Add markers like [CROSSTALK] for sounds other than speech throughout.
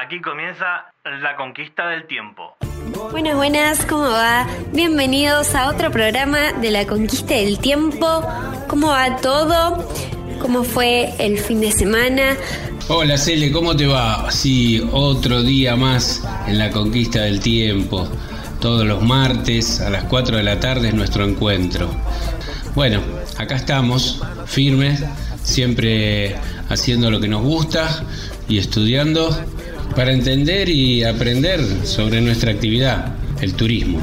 Aquí comienza la conquista del tiempo. Buenas, buenas, ¿cómo va? Bienvenidos a otro programa de la conquista del tiempo. ¿Cómo va todo? ¿Cómo fue el fin de semana? Hola Cele, ¿cómo te va? Sí, otro día más en la conquista del tiempo. Todos los martes a las 4 de la tarde es nuestro encuentro. Bueno, acá estamos, firmes, siempre haciendo lo que nos gusta y estudiando para entender y aprender sobre nuestra actividad, el turismo.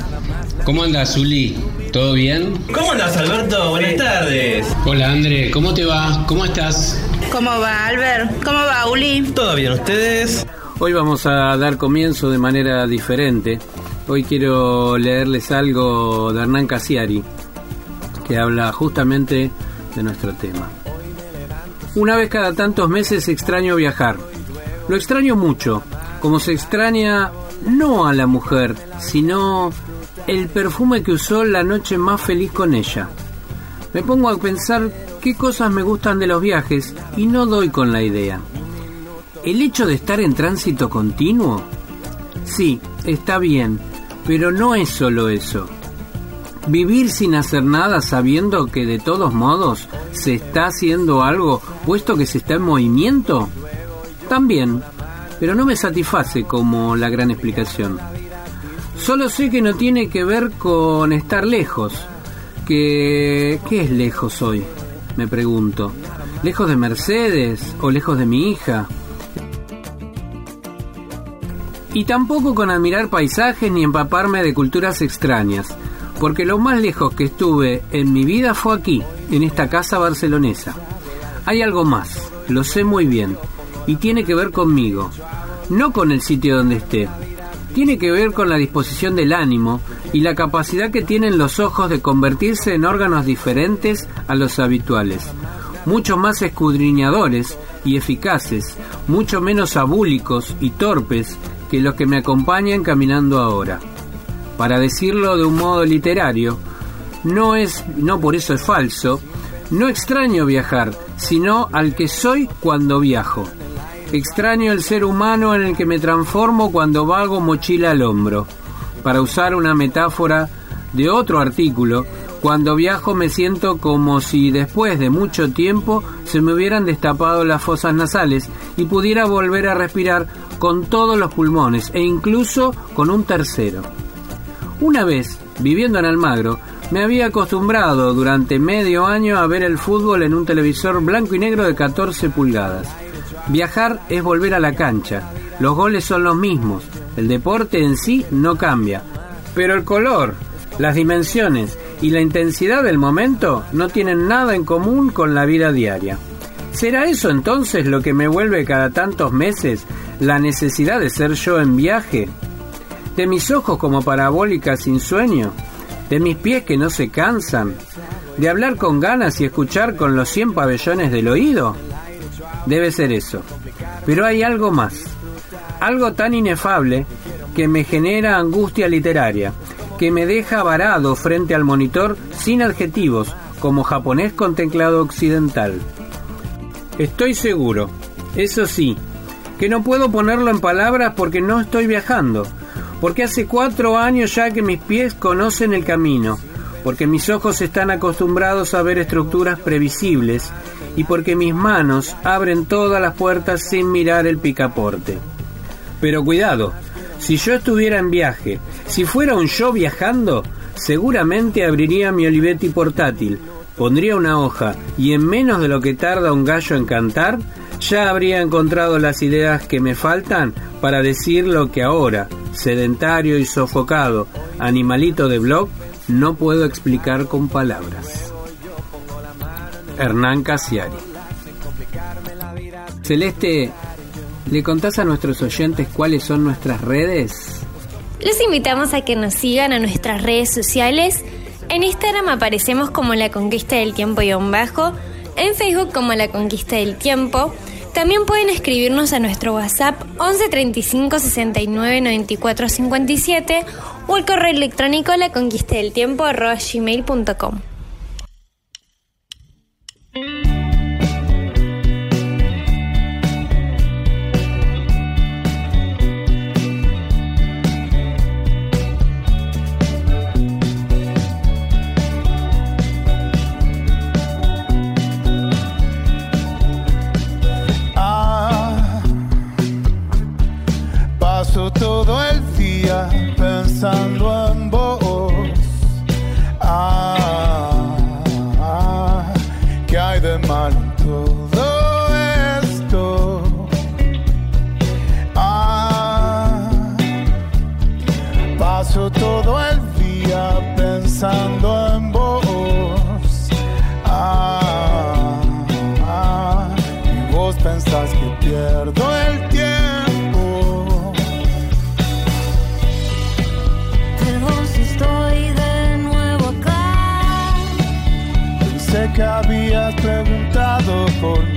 ¿Cómo andas, Zuli? ¿Todo bien? ¿Cómo andas, Alberto? Buenas tardes. Hola, André, ¿cómo te va? ¿Cómo estás? ¿Cómo va, Albert? ¿Cómo va, Uli? ¿Todo bien ustedes? Hoy vamos a dar comienzo de manera diferente. Hoy quiero leerles algo de Hernán Casiari, que habla justamente de nuestro tema. Una vez cada tantos meses extraño viajar. Lo extraño mucho, como se extraña no a la mujer, sino el perfume que usó la noche más feliz con ella. Me pongo a pensar qué cosas me gustan de los viajes y no doy con la idea. ¿El hecho de estar en tránsito continuo? Sí, está bien, pero no es solo eso. Vivir sin hacer nada sabiendo que de todos modos se está haciendo algo puesto que se está en movimiento? También, pero no me satisface como la gran explicación. Solo sé que no tiene que ver con estar lejos. Que... ¿Qué es lejos hoy? Me pregunto. ¿Lejos de Mercedes o lejos de mi hija? Y tampoco con admirar paisajes ni empaparme de culturas extrañas, porque lo más lejos que estuve en mi vida fue aquí, en esta casa barcelonesa. Hay algo más, lo sé muy bien, y tiene que ver conmigo, no con el sitio donde esté. Tiene que ver con la disposición del ánimo y la capacidad que tienen los ojos de convertirse en órganos diferentes a los habituales, mucho más escudriñadores y eficaces, mucho menos abúlicos y torpes que los que me acompañan caminando ahora. Para decirlo de un modo literario, no es, no por eso es falso, no extraño viajar, sino al que soy cuando viajo. Extraño el ser humano en el que me transformo cuando vago mochila al hombro. Para usar una metáfora de otro artículo, cuando viajo me siento como si después de mucho tiempo se me hubieran destapado las fosas nasales y pudiera volver a respirar con todos los pulmones e incluso con un tercero. Una vez, viviendo en Almagro, me había acostumbrado durante medio año a ver el fútbol en un televisor blanco y negro de 14 pulgadas. Viajar es volver a la cancha. Los goles son los mismos. El deporte en sí no cambia. Pero el color, las dimensiones y la intensidad del momento no tienen nada en común con la vida diaria. ¿Será eso entonces lo que me vuelve cada tantos meses la necesidad de ser yo en viaje? ¿De mis ojos como parabólicas sin sueño? ¿De mis pies que no se cansan? ¿De hablar con ganas y escuchar con los cien pabellones del oído? Debe ser eso. Pero hay algo más. Algo tan inefable que me genera angustia literaria, que me deja varado frente al monitor sin adjetivos, como japonés con teclado occidental. Estoy seguro, eso sí, que no puedo ponerlo en palabras porque no estoy viajando, porque hace cuatro años ya que mis pies conocen el camino, porque mis ojos están acostumbrados a ver estructuras previsibles y porque mis manos abren todas las puertas sin mirar el picaporte. Pero cuidado, si yo estuviera en viaje, si fuera un yo viajando, seguramente abriría mi Olivetti portátil, pondría una hoja y en menos de lo que tarda un gallo en cantar, ya habría encontrado las ideas que me faltan para decir lo que ahora, sedentario y sofocado, animalito de blog, no puedo explicar con palabras. Hernán Casiari. Celeste, ¿le contás a nuestros oyentes cuáles son nuestras redes? Los invitamos a que nos sigan a nuestras redes sociales. En Instagram aparecemos como La Conquista del Tiempo y un bajo, en Facebook como La Conquista del Tiempo. También pueden escribirnos a nuestro WhatsApp 11 35 69 94 57 o al correo electrónico la conquista del tiempo gmail.com. todo el día pensando en vos. Ah, ah, y vos pensás que pierdo el tiempo. Perdón si estoy de nuevo acá. Pensé que habías preguntado por mí.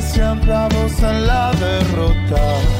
Siempre a vos en la derrota.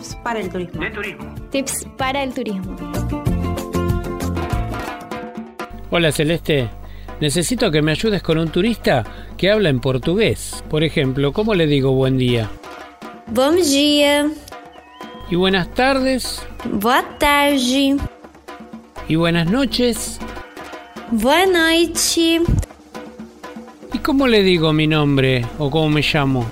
Tips para el turismo. De turismo. Tips para el turismo. Hola Celeste, necesito que me ayudes con un turista que habla en portugués. Por ejemplo, ¿cómo le digo buen día? Bom dia, Y buenas tardes, boa tarde, y buenas noches. boa noite. ¿Y cómo le digo mi nombre o cómo me llamo?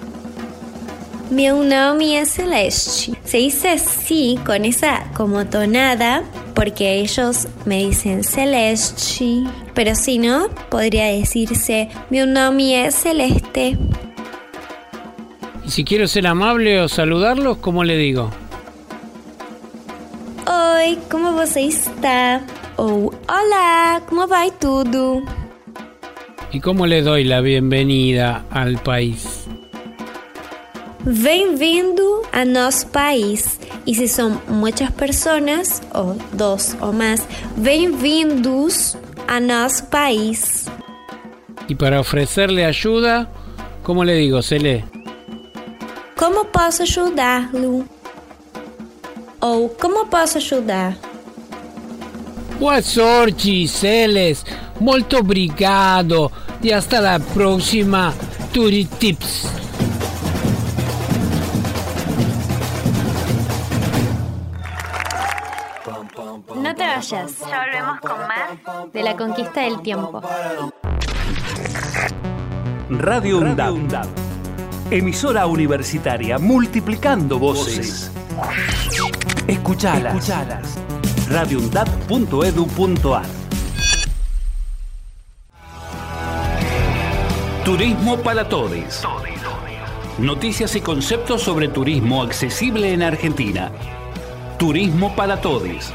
Meu nome é Celeste. Se dice así, con esa como tonada, porque ellos me dicen Celeste. Pero si no, podría decirse, meu nome é Celeste. Y si quiero ser amable o saludarlos, ¿cómo le digo? Oi, como você está? Ou Olá, como vai tudo? ¿Y cómo le doy la bienvenida al país? Bem-vindo a nosso país. Y si son muchas personas, o dos o más, bem-vindos a nosso país. Y para ofrecerle ayuda, ¿cómo le digo, Cele? Como posso ajudá-lo? Ou como posso ajudar? Boa sorte, Giselles. Muito obrigado. E hasta la próxima. Turitips. No vayas. Ya volvemos con más de la conquista del tiempo. Radio UNDAB. Emisora universitaria multiplicando voces. Escuchalas. Escuchalas. radioundad.edu.ar Turismo para todos. Noticias y conceptos sobre turismo accesible en Argentina. Turismo para todos.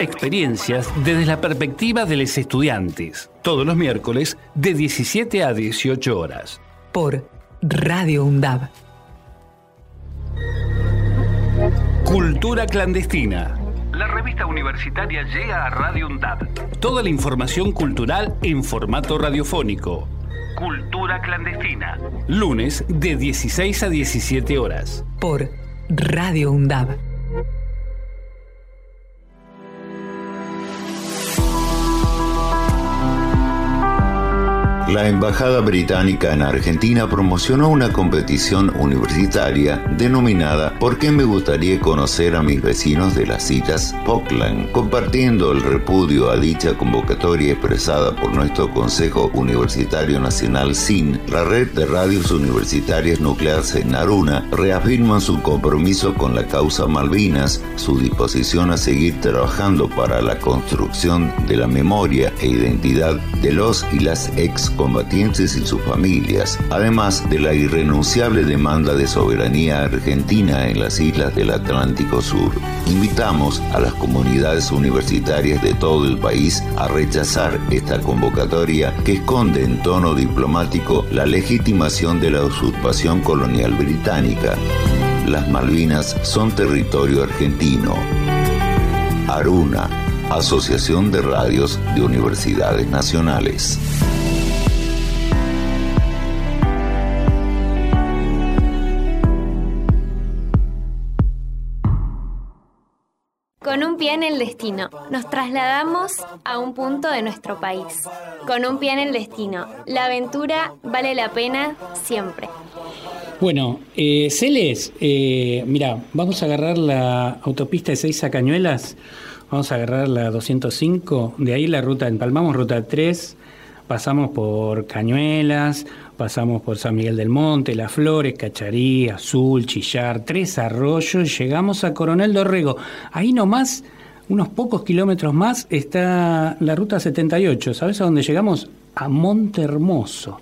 Experiencias desde la perspectiva de los estudiantes. Todos los miércoles de 17 a 18 horas. Por Radio UNDAB. Cultura clandestina. La revista universitaria llega a Radio UNDAB. Toda la información cultural en formato radiofónico. Cultura clandestina. Lunes de 16 a 17 horas. Por Radio UNDAB. La Embajada Británica en Argentina promocionó una competición universitaria denominada ¿Por qué me gustaría conocer a mis vecinos de las citas Pockland? Compartiendo el repudio a dicha convocatoria expresada por nuestro Consejo Universitario Nacional SIN, la red de radios universitarias nucleares en Naruna reafirman su compromiso con la causa Malvinas, su disposición a seguir trabajando para la construcción de la memoria e identidad de los y las ex combatientes y sus familias, además de la irrenunciable demanda de soberanía argentina en las islas del Atlántico Sur. Invitamos a las comunidades universitarias de todo el país a rechazar esta convocatoria que esconde en tono diplomático la legitimación de la usurpación colonial británica. Las Malvinas son territorio argentino. Aruna, Asociación de Radios de Universidades Nacionales. Pie en el destino, nos trasladamos a un punto de nuestro país. Con un pie en el destino, la aventura vale la pena siempre. Bueno, eh, Celes, eh, mira, vamos a agarrar la autopista de Seiza Cañuelas, vamos a agarrar la 205, de ahí la ruta, empalmamos ruta 3, pasamos por Cañuelas, pasamos por San Miguel del Monte, Las Flores, Cacharí, Azul, Chillar, Tres Arroyos, llegamos a Coronel Dorrego. Ahí nomás, unos pocos kilómetros más, está la ruta 78. ¿Sabes a dónde llegamos? A Monte Hermoso.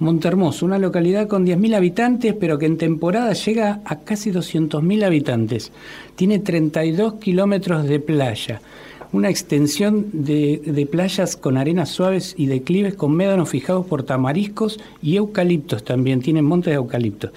Montermoso, una localidad con 10.000 habitantes, pero que en temporada llega a casi 200.000 habitantes. Tiene 32 kilómetros de playa, una extensión de, de, playas con arenas suaves y declives con médanos fijados por tamariscos y eucaliptos también, tienen montes de eucaliptos.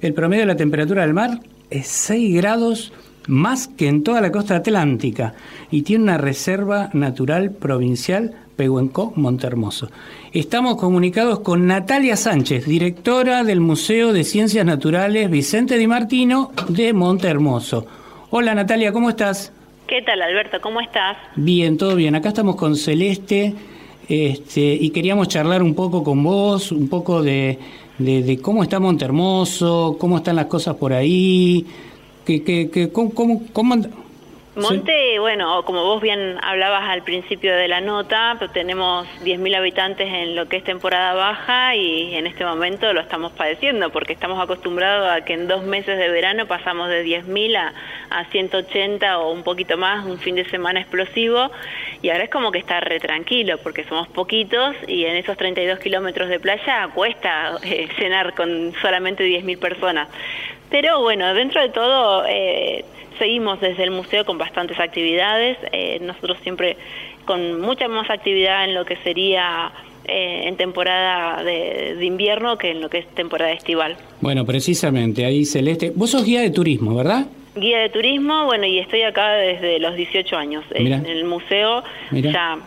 El promedio de la temperatura del mar es 6 grados más que en toda la costa atlántica y tiene una reserva natural provincial Pehuenco, Montermoso. Estamos comunicados con Natalia Sánchez, directora del Museo de Ciencias Naturales Vicente Di Martino de Montermoso. Hola Natalia, ¿cómo estás? ¿Qué tal Alberto? ¿Cómo estás? Bien, todo bien. Acá estamos con Celeste este, y queríamos charlar un poco con vos, un poco de, de, de cómo está Montermoso, cómo están las cosas por ahí, cómo, cómo, Monte, bueno, como vos bien hablabas al principio de la nota, pues tenemos 10.000 habitantes en lo que es temporada baja y en este momento lo estamos padeciendo porque estamos acostumbrados a que en dos meses de verano pasamos de 10.000 a, a 180 o un poquito más, un fin de semana explosivo y ahora es como que está re tranquilo porque somos poquitos y en esos 32 kilómetros de playa cuesta eh, [LAUGHS] cenar con solamente 10.000 personas. Pero bueno, dentro de todo... Eh, seguimos desde el museo con bastantes actividades, eh, nosotros siempre con mucha más actividad en lo que sería eh, en temporada de, de, invierno que en lo que es temporada estival. Bueno, precisamente, ahí Celeste, vos sos guía de turismo, ¿verdad? Guía de turismo, bueno, y estoy acá desde los 18 años, Mirá. en el museo Mirá. ya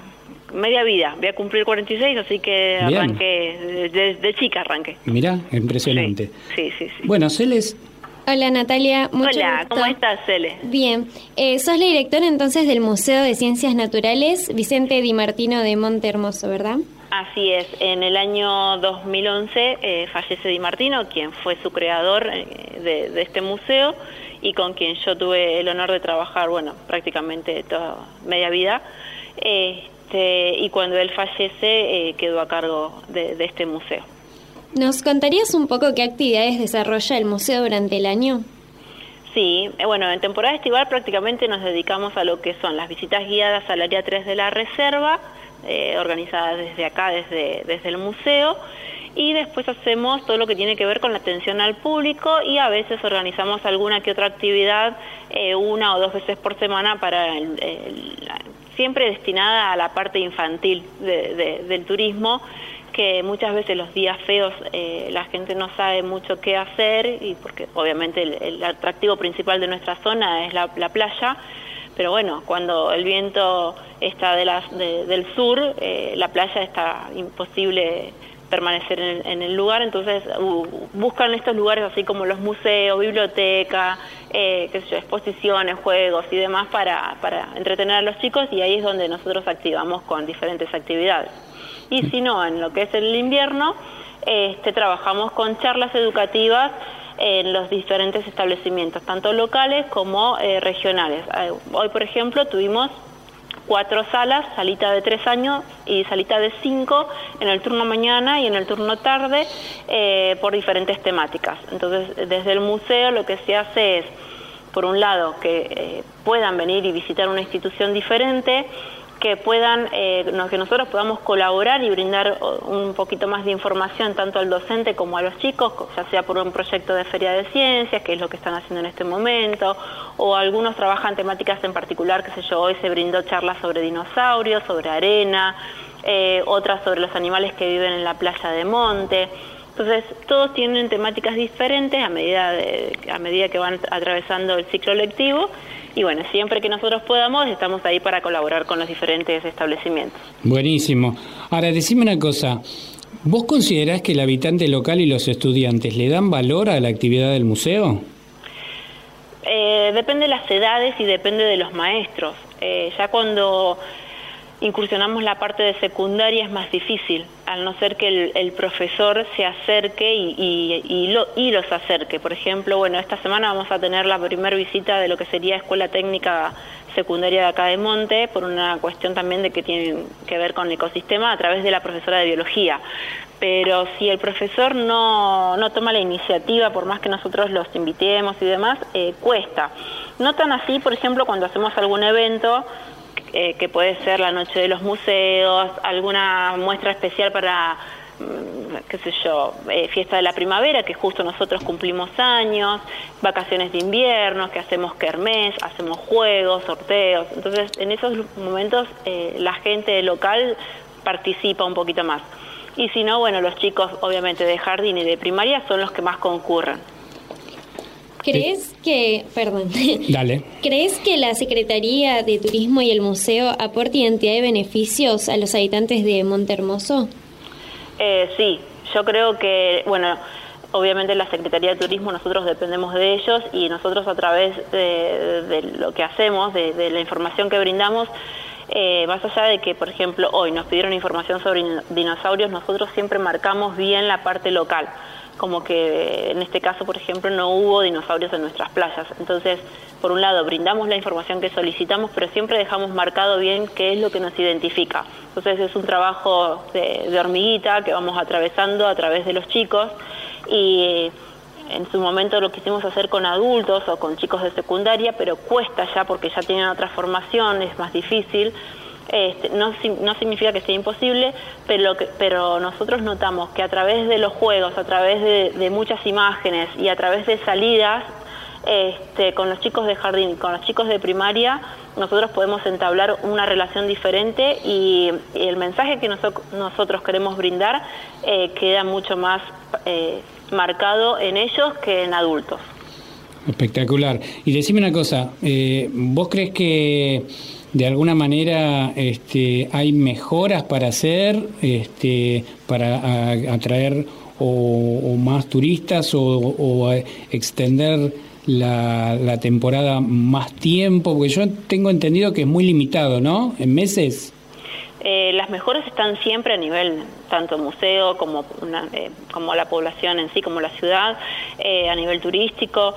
media vida, voy a cumplir 46, así que Bien. arranqué, de, de, chica arranqué. Mirá, impresionante. Sí, sí, sí. sí. Bueno, Celeste Hola Natalia, mucho Hola, gusto. ¿cómo estás, Cele? Bien, eh, sos la directora entonces del Museo de Ciencias Naturales Vicente Di Martino de Monte Hermoso, ¿verdad? Así es, en el año 2011 eh, fallece Di Martino, quien fue su creador eh, de, de este museo y con quien yo tuve el honor de trabajar, bueno, prácticamente toda media vida. Este, y cuando él fallece eh, quedó a cargo de, de este museo. ¿Nos contarías un poco qué actividades desarrolla el museo durante el año? Sí, eh, bueno, en temporada estival prácticamente nos dedicamos a lo que son las visitas guiadas al área 3 de la reserva, eh, organizadas desde acá, desde, desde el museo, y después hacemos todo lo que tiene que ver con la atención al público y a veces organizamos alguna que otra actividad eh, una o dos veces por semana para el, siempre destinada a la parte infantil de, de, del turismo que muchas veces los días feos eh, la gente no sabe mucho qué hacer y porque obviamente el, atractivo principal de nuestra zona es la, la, playa pero bueno cuando el viento está de las, de, del sur eh, la playa está imposible permanecer en el, en el lugar entonces uh, buscan estos lugares así como los museos biblioteca eh, qué sé yo, exposiciones juegos y demás para, para entretener a los chicos y ahí es donde nosotros activamos con diferentes actividades y si no, en lo que es el invierno, este, trabajamos con charlas educativas en los diferentes establecimientos, tanto locales como eh, regionales. Hoy, por ejemplo, tuvimos cuatro salas, salita de tres años y salita de cinco en el turno mañana y en el turno tarde eh, por diferentes temáticas. Entonces, desde el museo lo que se hace es, por un lado, que eh, puedan venir y visitar una institución diferente, que puedan, eh, que nosotros podamos colaborar y brindar un poquito más de información tanto al docente como a los chicos, ya sea por un proyecto de feria de ciencias, que es lo que están haciendo en este momento, o algunos trabajan temáticas en particular, qué sé yo, hoy se brindó charlas sobre dinosaurios, sobre arena, eh, otras sobre los animales que viven en la playa de monte. Entonces, todos tienen temáticas diferentes a medida, de, a medida que van atravesando el ciclo lectivo y bueno, siempre que nosotros podamos estamos ahí para colaborar con los diferentes establecimientos. Buenísimo. Ahora, decime una cosa, ¿vos considerás que el habitante local y los estudiantes le dan valor a la actividad del museo? Eh, depende de las edades y depende de los maestros. Eh, ya cuando incursionamos la parte de secundaria es más difícil, al no ser que el, profesor se acerque y, y, y, lo, y, los acerque. Por ejemplo, bueno, esta semana vamos a tener la primera visita de lo que sería Escuela Técnica Secundaria de acá de Monte, por una cuestión también de que tiene que ver con el ecosistema a través de la profesora de biología. Pero si el profesor no, no toma la iniciativa, por más que nosotros los invitemos y demás, eh, cuesta. No tan así, por ejemplo, cuando hacemos algún evento, eh, que puede ser la noche de los museos, alguna muestra especial para, qué sé yo, eh, fiesta de la primavera, que justo nosotros cumplimos años, vacaciones de invierno, que hacemos kermés, hacemos juegos, sorteos. Entonces, en esos momentos eh, la gente local participa un poquito más. Y si no, bueno, los chicos obviamente de jardín y de primaria son los que más concurren. ¿Crees que, perdón, [LAUGHS] Dale. ¿crees que la Secretaría de Turismo y el museo aporte identidad y beneficios a los habitantes de Montehermoso? Eh, sí, yo creo que, bueno, obviamente la Secretaría de Turismo nosotros dependemos de ellos y nosotros a través de, de lo que hacemos, de, de, la información que brindamos, eh, más allá de que, por ejemplo, hoy nos pidieron información sobre dinosaurios, nosotros siempre marcamos bien la parte local como que en este caso, por ejemplo, no hubo dinosaurios en nuestras playas. Entonces, por un lado, brindamos la información que solicitamos, pero siempre dejamos marcado bien qué es lo que nos identifica. Entonces, es un trabajo de, hormiguita que vamos atravesando a través de los chicos y en su momento lo quisimos hacer con adultos o con chicos de secundaria, pero cuesta ya porque ya tienen otra formación, es más difícil. Este, no, no, significa que sea imposible, pero, pero nosotros notamos que a través de los juegos, a través de, muchas imágenes y a través de salidas este, con los chicos de jardín con los chicos de primaria, nosotros podemos entablar una relación diferente y, y el mensaje que noso nosotros queremos brindar eh, queda mucho más eh, marcado en ellos que en adultos. Espectacular. Y decime una cosa, eh, ¿vos crees que de alguna manera este, hay mejoras para hacer, este, para atraer o, más turistas o, o extender la, la, temporada más tiempo? Porque yo tengo entendido que es muy limitado, ¿no? En meses. Eh, las mejores están siempre a nivel tanto museo como, eh, como la población en sí, como la ciudad, eh, a nivel turístico.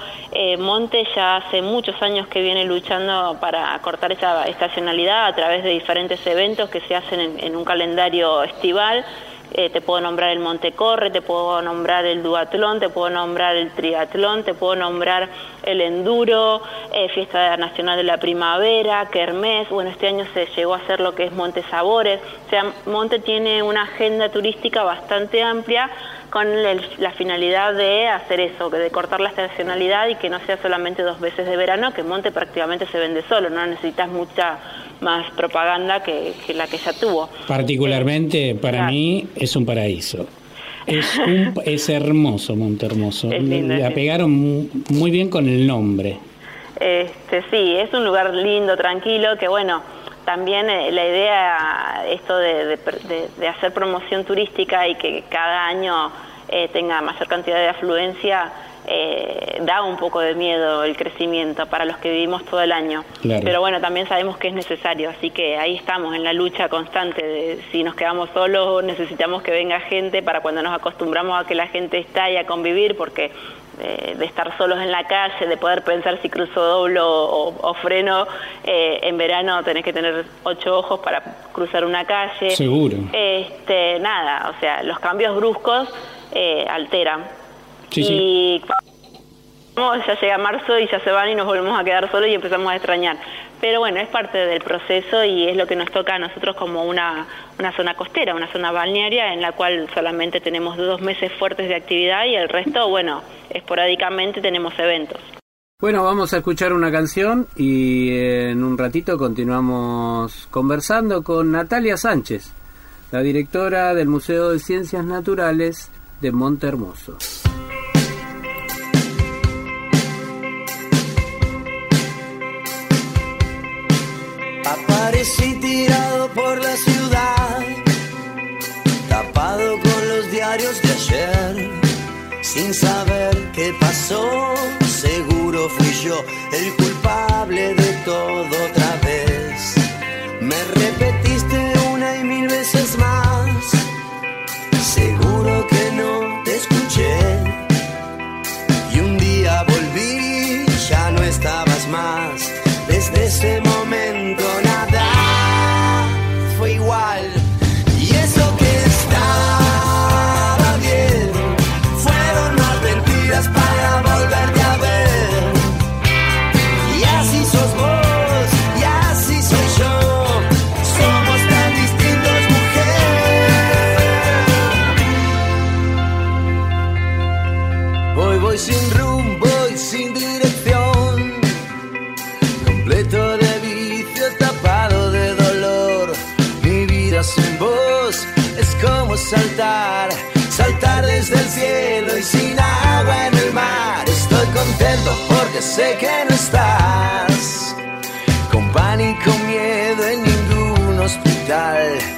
Monte ya hace muchos años que viene luchando para cortar esa estacionalidad a través de diferentes eventos que se hacen en un calendario estival eh, te puedo nombrar el Montecorre, te puedo nombrar el duatlón, te puedo nombrar el triatlón, te puedo nombrar el enduro, eh, Fiesta Nacional de la Primavera, Kermés, bueno, este año se llegó a hacer lo que es Monte Sabores, o sea, Monte tiene una agenda turística bastante amplia con la finalidad de hacer eso, de cortar la estacionalidad y que no sea solamente dos veces de verano, que Monte prácticamente se vende solo, no necesitas mucha más propaganda que, la que ya tuvo. Particularmente para mí es un paraíso. Es, un, [LAUGHS] es hermoso Monte Hermoso. La pegaron muy bien con el nombre. Este, sí, es un lugar lindo, tranquilo, que bueno, también eh, la idea, esto de, hacer promoción turística y que cada año eh, tenga mayor cantidad de afluencia, eh, da un poco de miedo el crecimiento para los que vivimos todo el año. Pero bueno, también sabemos que es necesario, así que ahí estamos en la lucha constante de si nos quedamos solos necesitamos que venga gente para cuando nos acostumbramos a que la gente está y a convivir, porque eh, de estar solos en la calle, de poder pensar si cruzo doblo o, freno, eh, en verano tenés que tener ocho ojos para cruzar una calle. Seguro. Este, nada, o sea, los cambios bruscos alteran y ya llega marzo y ya se van y nos volvemos a quedar solos y empezamos a extrañar. Pero bueno, es parte del proceso y es lo que nos toca a nosotros como una, una zona costera, una zona balnearia en la cual solamente tenemos dos meses fuertes de actividad y el resto, bueno, esporádicamente tenemos eventos. Bueno, vamos a escuchar una canción y en un ratito continuamos conversando con Natalia Sánchez, la directora del Museo de Ciencias Naturales de Monte Hermoso. Aparecí tirado por la ciudad, tapado con los diarios de ayer, sin saber qué pasó. Seguro fui yo el culpable de todo otra vez. Me repetiste una y mil veces más. Seguro que no te escuché. Y un día volví, ya no estabas más. Desde ese momento saltar, saltar desde el cielo y sin agua en el mar. Estoy contento porque sé que no estás. Con pánico, miedo en ningún hospital.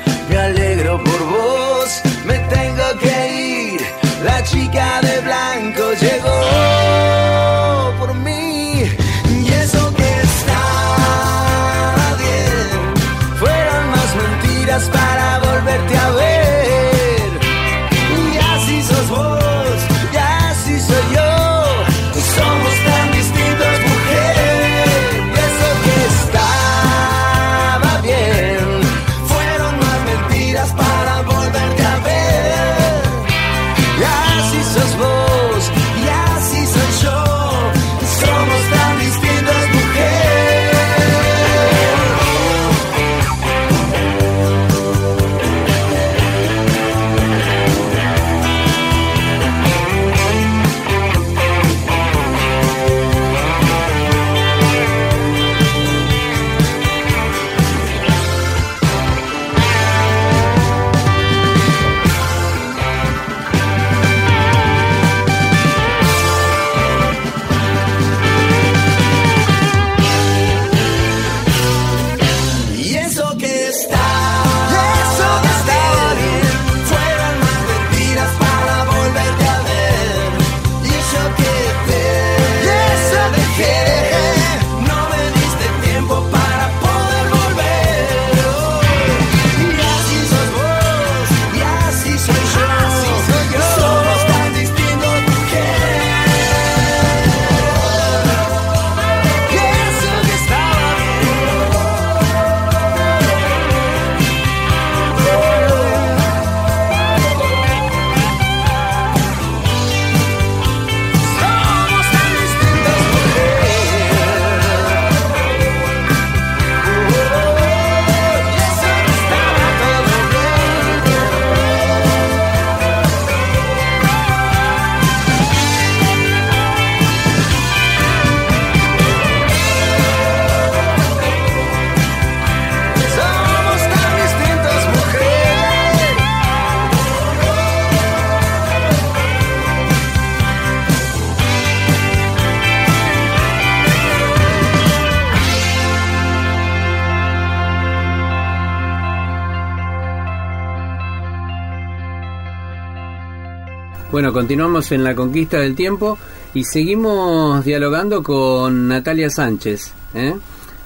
Bueno, continuamos en la conquista del tiempo y seguimos dialogando con Natalia Sánchez. ¿eh?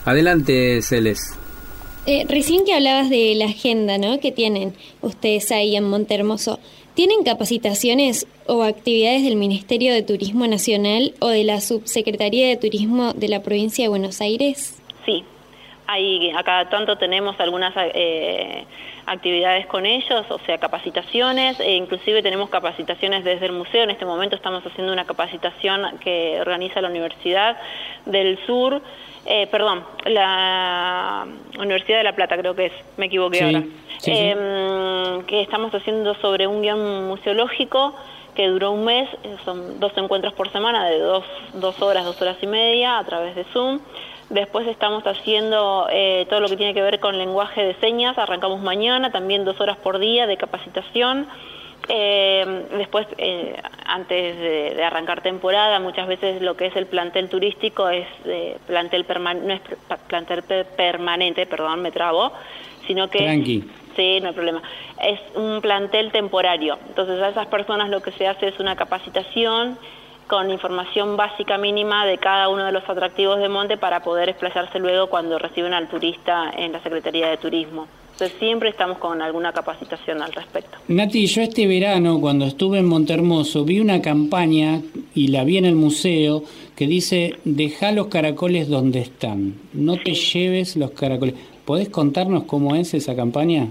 Adelante, Celes. Eh, recién que hablabas de la agenda ¿no? que tienen ustedes ahí en Montermoso, ¿tienen capacitaciones o actividades del Ministerio de Turismo Nacional o de la Subsecretaría de Turismo de la Provincia de Buenos Aires? Sí, Ahí, acá tanto tenemos algunas eh, actividades con ellos, o sea, capacitaciones, e inclusive tenemos capacitaciones desde el museo. En este momento estamos haciendo una capacitación que organiza la Universidad del Sur, eh, perdón, la Universidad de La Plata creo que es, me equivoqué ahora, em, que estamos haciendo sobre un guion museológico que duró un mes, son dos encuentros por semana de dos, dos horas, dos horas y media a través de Zoom. Después estamos haciendo eh, todo lo que tiene que ver con lenguaje de señas, arrancamos mañana, también dos horas por día de capacitación. Eh, después, eh, antes de, arrancar temporada, muchas veces lo que es el plantel turístico es plantel no es plantel permanente, perdón, me trabo, sino que... Tranqui. Sí, no hay problema. Es un plantel temporario. Entonces a esas personas lo que se hace es una capacitación con información básica mínima de cada uno de los atractivos de monte para poder explayarse luego cuando reciben al turista en la Secretaría de Turismo. Entonces siempre estamos con alguna capacitación al respecto. Nati, yo este verano cuando estuve en Montermoso vi una campaña y la vi en el museo que dice deja los caracoles donde están, no te lleves los caracoles. ¿Podés contarnos cómo es esa campaña?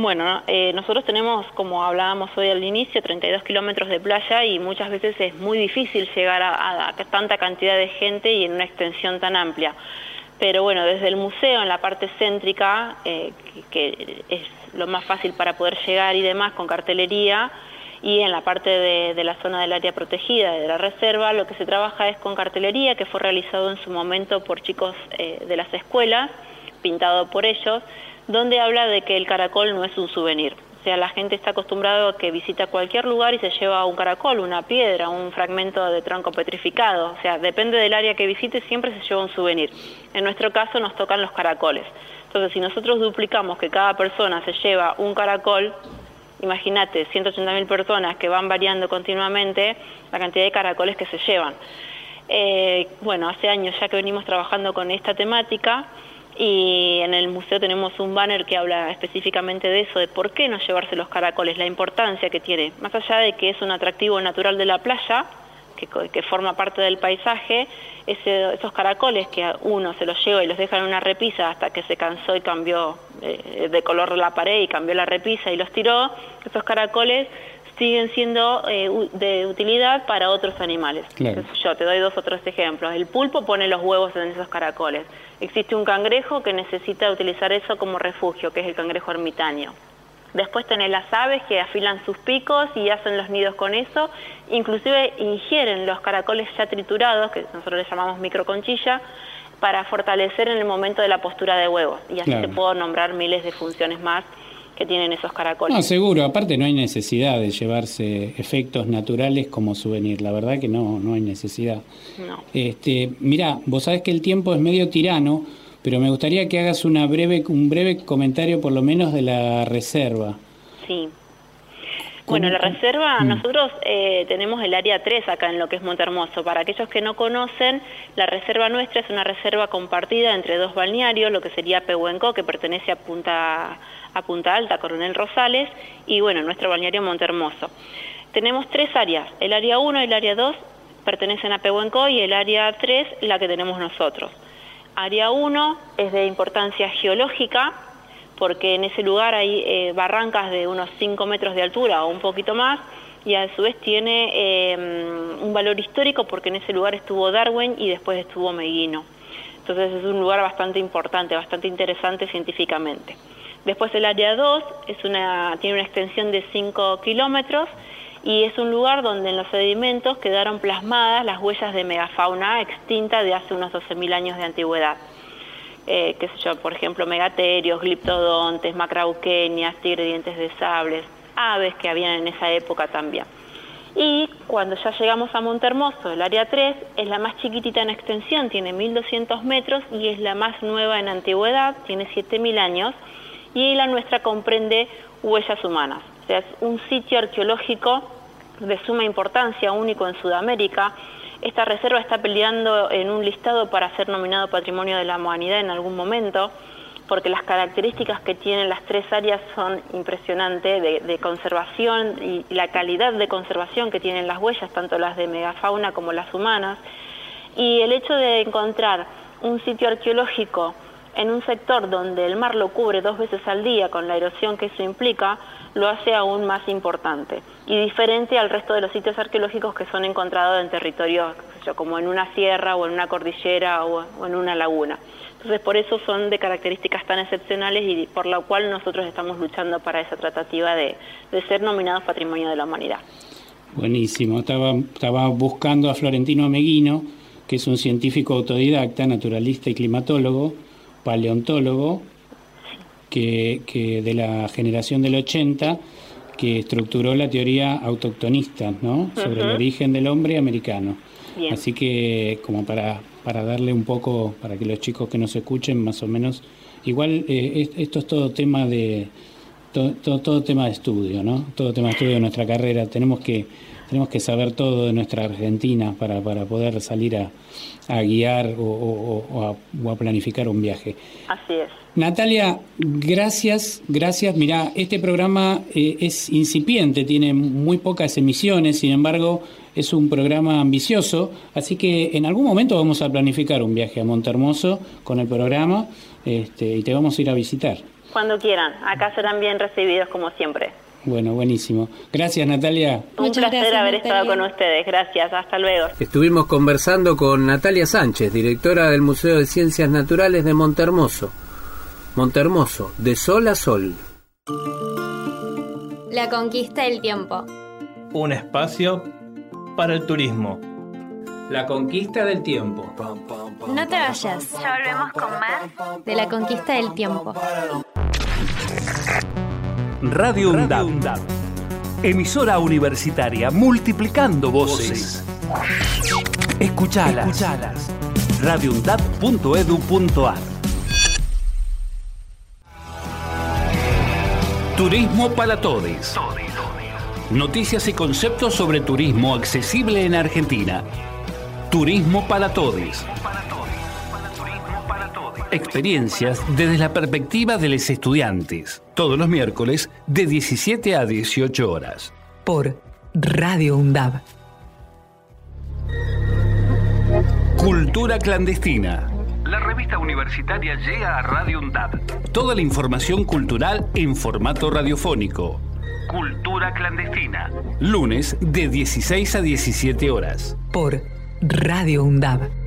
Bueno, eh, nosotros tenemos, como hablábamos hoy al inicio, 32 kilómetros de playa y muchas veces es muy difícil llegar a, tanta cantidad de gente y en una extensión tan amplia. Pero bueno, desde el museo, en la parte céntrica, eh, que, es lo más fácil para poder llegar y demás con cartelería, y en la parte de, la zona del área protegida, de la reserva, lo que se trabaja es con cartelería, que fue realizado en su momento por chicos eh, de las escuelas, pintado por ellos, donde habla de que el caracol no es un souvenir. O sea, la gente está acostumbrada a que visita cualquier lugar y se lleva un caracol, una piedra, un fragmento de tronco petrificado. O sea, depende del área que visite, siempre se lleva un souvenir. En nuestro caso nos tocan los caracoles. Entonces, si nosotros duplicamos que cada persona se lleva un caracol, imagínate, 180.000 personas que van variando continuamente la cantidad de caracoles que se llevan. Eh, bueno, hace años ya que venimos trabajando con esta temática y en el museo tenemos un banner que habla específicamente de eso, de por qué no llevarse los caracoles, la importancia que tiene, más allá de que es un atractivo natural de la playa, que, forma parte del paisaje, esos caracoles que uno se los lleva y los deja en una repisa hasta que se cansó y cambió eh, de color la pared y cambió la repisa y los tiró, esos caracoles siguen siendo eh, de utilidad para otros animales. Yo te doy dos otros ejemplos. El pulpo pone los huevos en esos caracoles. Existe un cangrejo que necesita utilizar eso como refugio, que es el cangrejo ermitaño. Después tenés las aves que afilan sus picos y hacen los nidos con eso. Inclusive ingieren los caracoles ya triturados, que nosotros les llamamos microconchilla, para fortalecer en el momento de la postura de huevos. Y así te puedo nombrar miles de funciones más que tienen esos caracoles. No, seguro, aparte no hay necesidad de llevarse efectos naturales como souvenir, la verdad que no, no hay necesidad. No. Este, mira, vos sabés que el tiempo es medio tirano, pero me gustaría que hagas una breve, un breve comentario por lo menos de la reserva. Sí. Bueno, la reserva, mm. nosotros eh, tenemos el área 3 acá en lo que es Montermoso. Para aquellos que no conocen, la reserva nuestra es una reserva compartida entre dos balnearios, lo que sería Pehuenco, que pertenece a Punta a Punta Alta, Coronel Rosales, y bueno, nuestro balneario Montermoso. Tenemos tres áreas, el área 1 y el área 2 pertenecen a Pehuenco y el área 3 la que tenemos nosotros. Área 1 es de importancia geológica, porque en ese lugar hay eh, barrancas de unos 5 metros de altura o un poquito más, y a su vez tiene eh, un valor histórico porque en ese lugar estuvo Darwin y después estuvo Meguino. Entonces es un lugar bastante importante, bastante interesante científicamente. Después el área 2 es una, tiene una extensión de 5 kilómetros y es un lugar donde en los sedimentos quedaron plasmadas las huellas de megafauna extinta de hace unos 12.000 años de antigüedad. Eh, qué sé yo, por ejemplo, megaterios, gliptodontes, macrauquenias, tigre dientes de sables, aves que habían en esa época también. Y cuando ya llegamos a Montermoso, el área 3 es la más chiquitita en extensión, tiene 1.200 metros y es la más nueva en antigüedad, tiene 7.000 años y la nuestra comprende huellas humanas. O sea, es un sitio arqueológico de suma importancia, único en Sudamérica. Esta reserva está peleando en un listado para ser nominado Patrimonio de la Humanidad en algún momento, porque las características que tienen las tres áreas son impresionantes de, conservación y la calidad de conservación que tienen las huellas, tanto las de megafauna como las humanas. Y el hecho de encontrar un sitio arqueológico en un sector donde el mar lo cubre dos veces al día con la erosión que eso implica, lo hace aún más importante y diferente al resto de los sitios arqueológicos que son encontrados en territorios como en una sierra o en una cordillera o, en una laguna. Entonces por eso son de características tan excepcionales y por lo cual nosotros estamos luchando para esa tratativa de, de ser nominados Patrimonio de la Humanidad. Buenísimo, estaba, estaba buscando a Florentino Meguino, que es un científico autodidacta, naturalista y climatólogo, paleontólogo, que, que de la generación del 80, que estructuró la teoría autoctonista, ¿no? Sobre el origen del hombre americano. Bien. Así que como para, para darle un poco, para que los chicos que nos escuchen más o menos, igual eh, es- esto es todo tema de, todo, todo, todo tema de estudio, ¿no? Todo tema de estudio de nuestra carrera. Tenemos que, tenemos que saber todo de nuestra Argentina para, para poder salir a, a guiar o, o- o a, o a planificar un viaje. Así es. Natalia, gracias, gracias. Mira, este programa eh, es incipiente, tiene muy pocas emisiones, sin embargo, es un programa ambicioso, así que en algún momento vamos a planificar un viaje a Montermoso con el programa este, y te vamos a ir a visitar. Cuando quieran, acá serán bien recibidos como siempre. Bueno, buenísimo. Gracias, Natalia. Un placer haber estado con ustedes. Gracias. Hasta luego. Estuvimos conversando con Natalia Sánchez, directora del Museo de Ciencias Naturales de Montermoso. Montermoso, de sol a sol. La conquista del tiempo. Un espacio para el turismo. La conquista del tiempo. No te vayas. Ya volvemos con más de la conquista del tiempo. Radio UNDAB. Emisora universitaria multiplicando voces. Escuchalas. radioundab.edu.ar Turismo para todos. Noticias y conceptos sobre turismo accesible en Argentina. Turismo para todos. Experiencias desde la perspectiva de los estudiantes. Todos los miércoles de 17 a 18 horas. Por Radio UNDAB. Cultura clandestina. La revista universitaria llega a Radio UNDAB. Toda la información cultural en formato radiofónico. Cultura clandestina. Lunes de 16 a 17 horas. Por Radio UNDAB.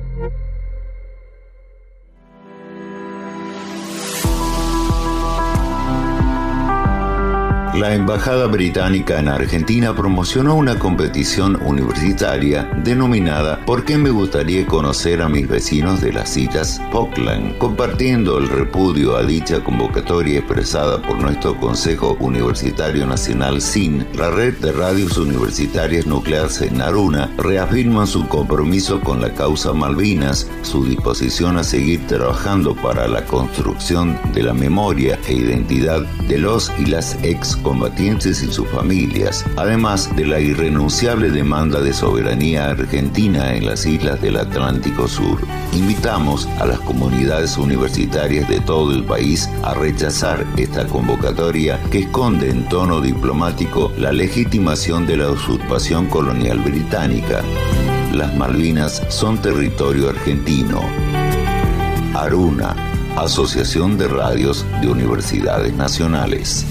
La Embajada Británica en Argentina promocionó una competición universitaria denominada ¿Por qué me gustaría conocer a mis vecinos de las Islas Falkland? Compartiendo el repudio a dicha convocatoria expresada por nuestro Consejo Universitario Nacional SIN, la red de radios universitarias nucleares en Naruna reafirman su compromiso con la causa Malvinas, su disposición a seguir trabajando para la construcción de la memoria e identidad de los y las excombatientes y sus familias, además de la irrenunciable demanda de soberanía argentina en las islas del Atlántico Sur. Invitamos a las comunidades universitarias de todo el país a rechazar esta convocatoria que esconde en tono diplomático la legitimación de la usurpación colonial británica. Las Malvinas son territorio argentino. Aruna, Asociación de Radios de Universidades Nacionales.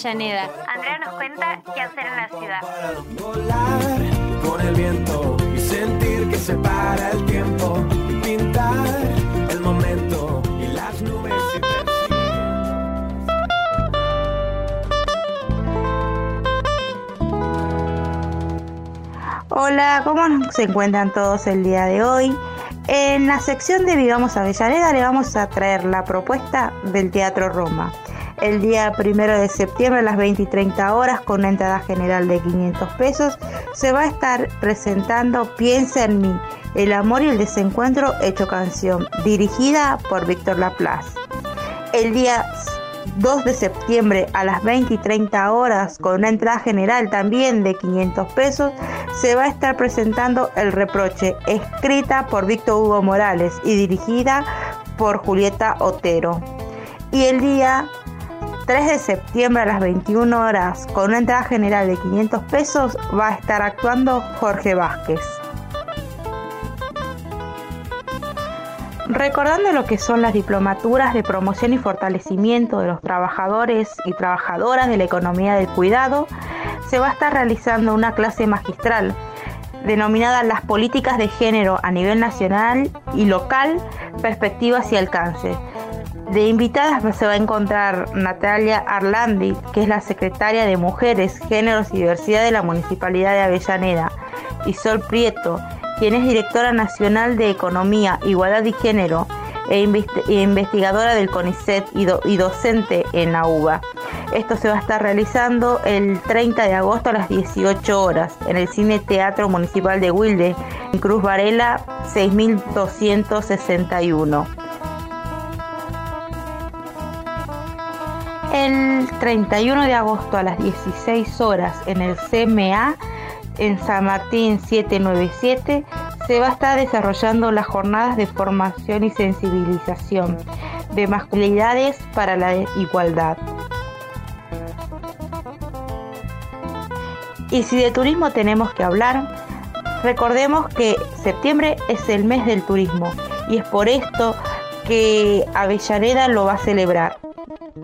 Avellaneda. Andrea nos cuenta qué hacer en la ciudad. Volar con el viento y sentir que se para el tiempo. Y pintar el momento y las nubes y Hola, ¿cómo se encuentran todos el día de hoy? En la sección de Vivamos Avellaneda le vamos a traer la propuesta del Teatro Roma. El día primero de septiembre a las 20 y 30 horas con una entrada general de 500 pesos se va a estar presentando Piensa en mí, el amor y el desencuentro hecho canción, dirigida por Víctor Laplace. El día 2 de septiembre a las 20 y 30 horas con una entrada general también de 500 pesos se va a estar presentando El Reproche, escrita por Víctor Hugo Morales y dirigida por Julieta Otero. Y el día 3 de septiembre a las 21 horas con una entrada general de 500 pesos va a estar actuando Jorge Vázquez. Recordando lo que son las diplomaturas de promoción y fortalecimiento de los trabajadores y trabajadoras de la economía del cuidado, se va a estar realizando una clase magistral denominada Las políticas de género a nivel nacional y local, perspectivas y alcance. De invitadas se va a encontrar Natalia Arlandi, que es la secretaria de Mujeres, Géneros y Diversidad de la Municipalidad de Avellaneda, y Sol Prieto, quien es directora nacional de Economía, Igualdad y Género e, e investigadora del CONICET y, docente en la UBA. Esto se va a estar realizando el 30 de agosto a las 18 horas en el Cine Teatro Municipal de Wilde, en Cruz Varela 6261. 31 de agosto a las 16 horas en el CMA en San Martín 797 se va a estar desarrollando las jornadas de formación y sensibilización de masculinidades para la igualdad. Y si de turismo tenemos que hablar, recordemos que septiembre es el mes del turismo y es por esto que Avellaneda lo va a celebrar.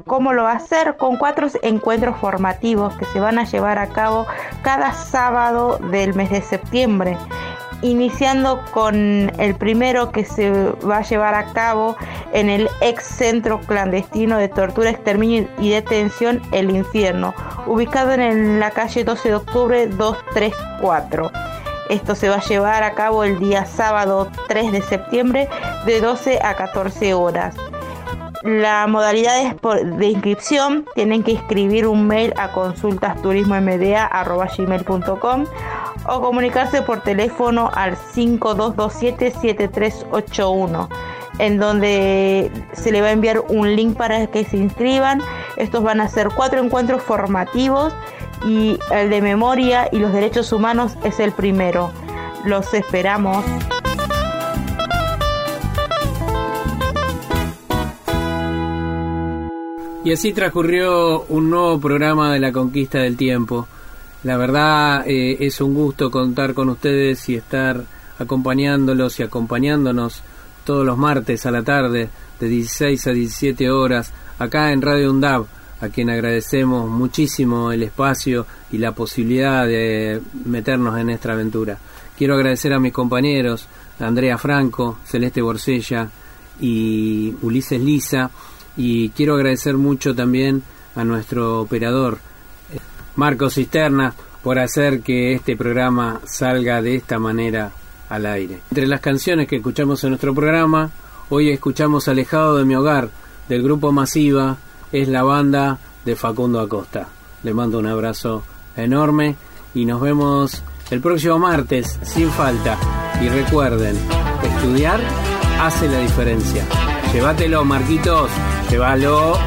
¿Cómo lo va a hacer? Con cuatro encuentros formativos que se van a llevar a cabo cada sábado del mes de septiembre. Iniciando con el primero que se va a llevar a cabo en el ex centro clandestino de tortura, exterminio y detención El Infierno, ubicado en la calle 12 de octubre 234. Esto se va a llevar a cabo el día sábado 3 de septiembre de 12 a 14 horas. La modalidad de inscripción. Tienen que escribir un mail a consultasturismomda.gmail.com o comunicarse por teléfono al 5227-7381 en donde se le va a enviar un link para que se inscriban. Estos van a ser cuatro encuentros formativos y el de memoria y los derechos humanos es el primero. Los esperamos. Y así transcurrió un nuevo programa de la conquista del tiempo. La verdad eh, es un gusto contar con ustedes y estar acompañándolos y acompañándonos todos los martes a la tarde de 16 a 17 horas acá en Radio UNDAB, a quien agradecemos muchísimo el espacio y la posibilidad de meternos en esta aventura. Quiero agradecer a mis compañeros, Andrea Franco, Celeste Borsella y Ulises Lisa y quiero agradecer mucho también a nuestro operador Marco Cisterna por hacer que este programa salga de esta manera al aire. Entre las canciones que escuchamos en nuestro programa, hoy escuchamos Alejado de mi hogar del grupo Masiva, es la banda de Facundo Acosta. Le mando un abrazo enorme y nos vemos el próximo martes sin falta. Y recuerden, estudiar hace la diferencia. Llévatelo, Marquitos. Llévalo.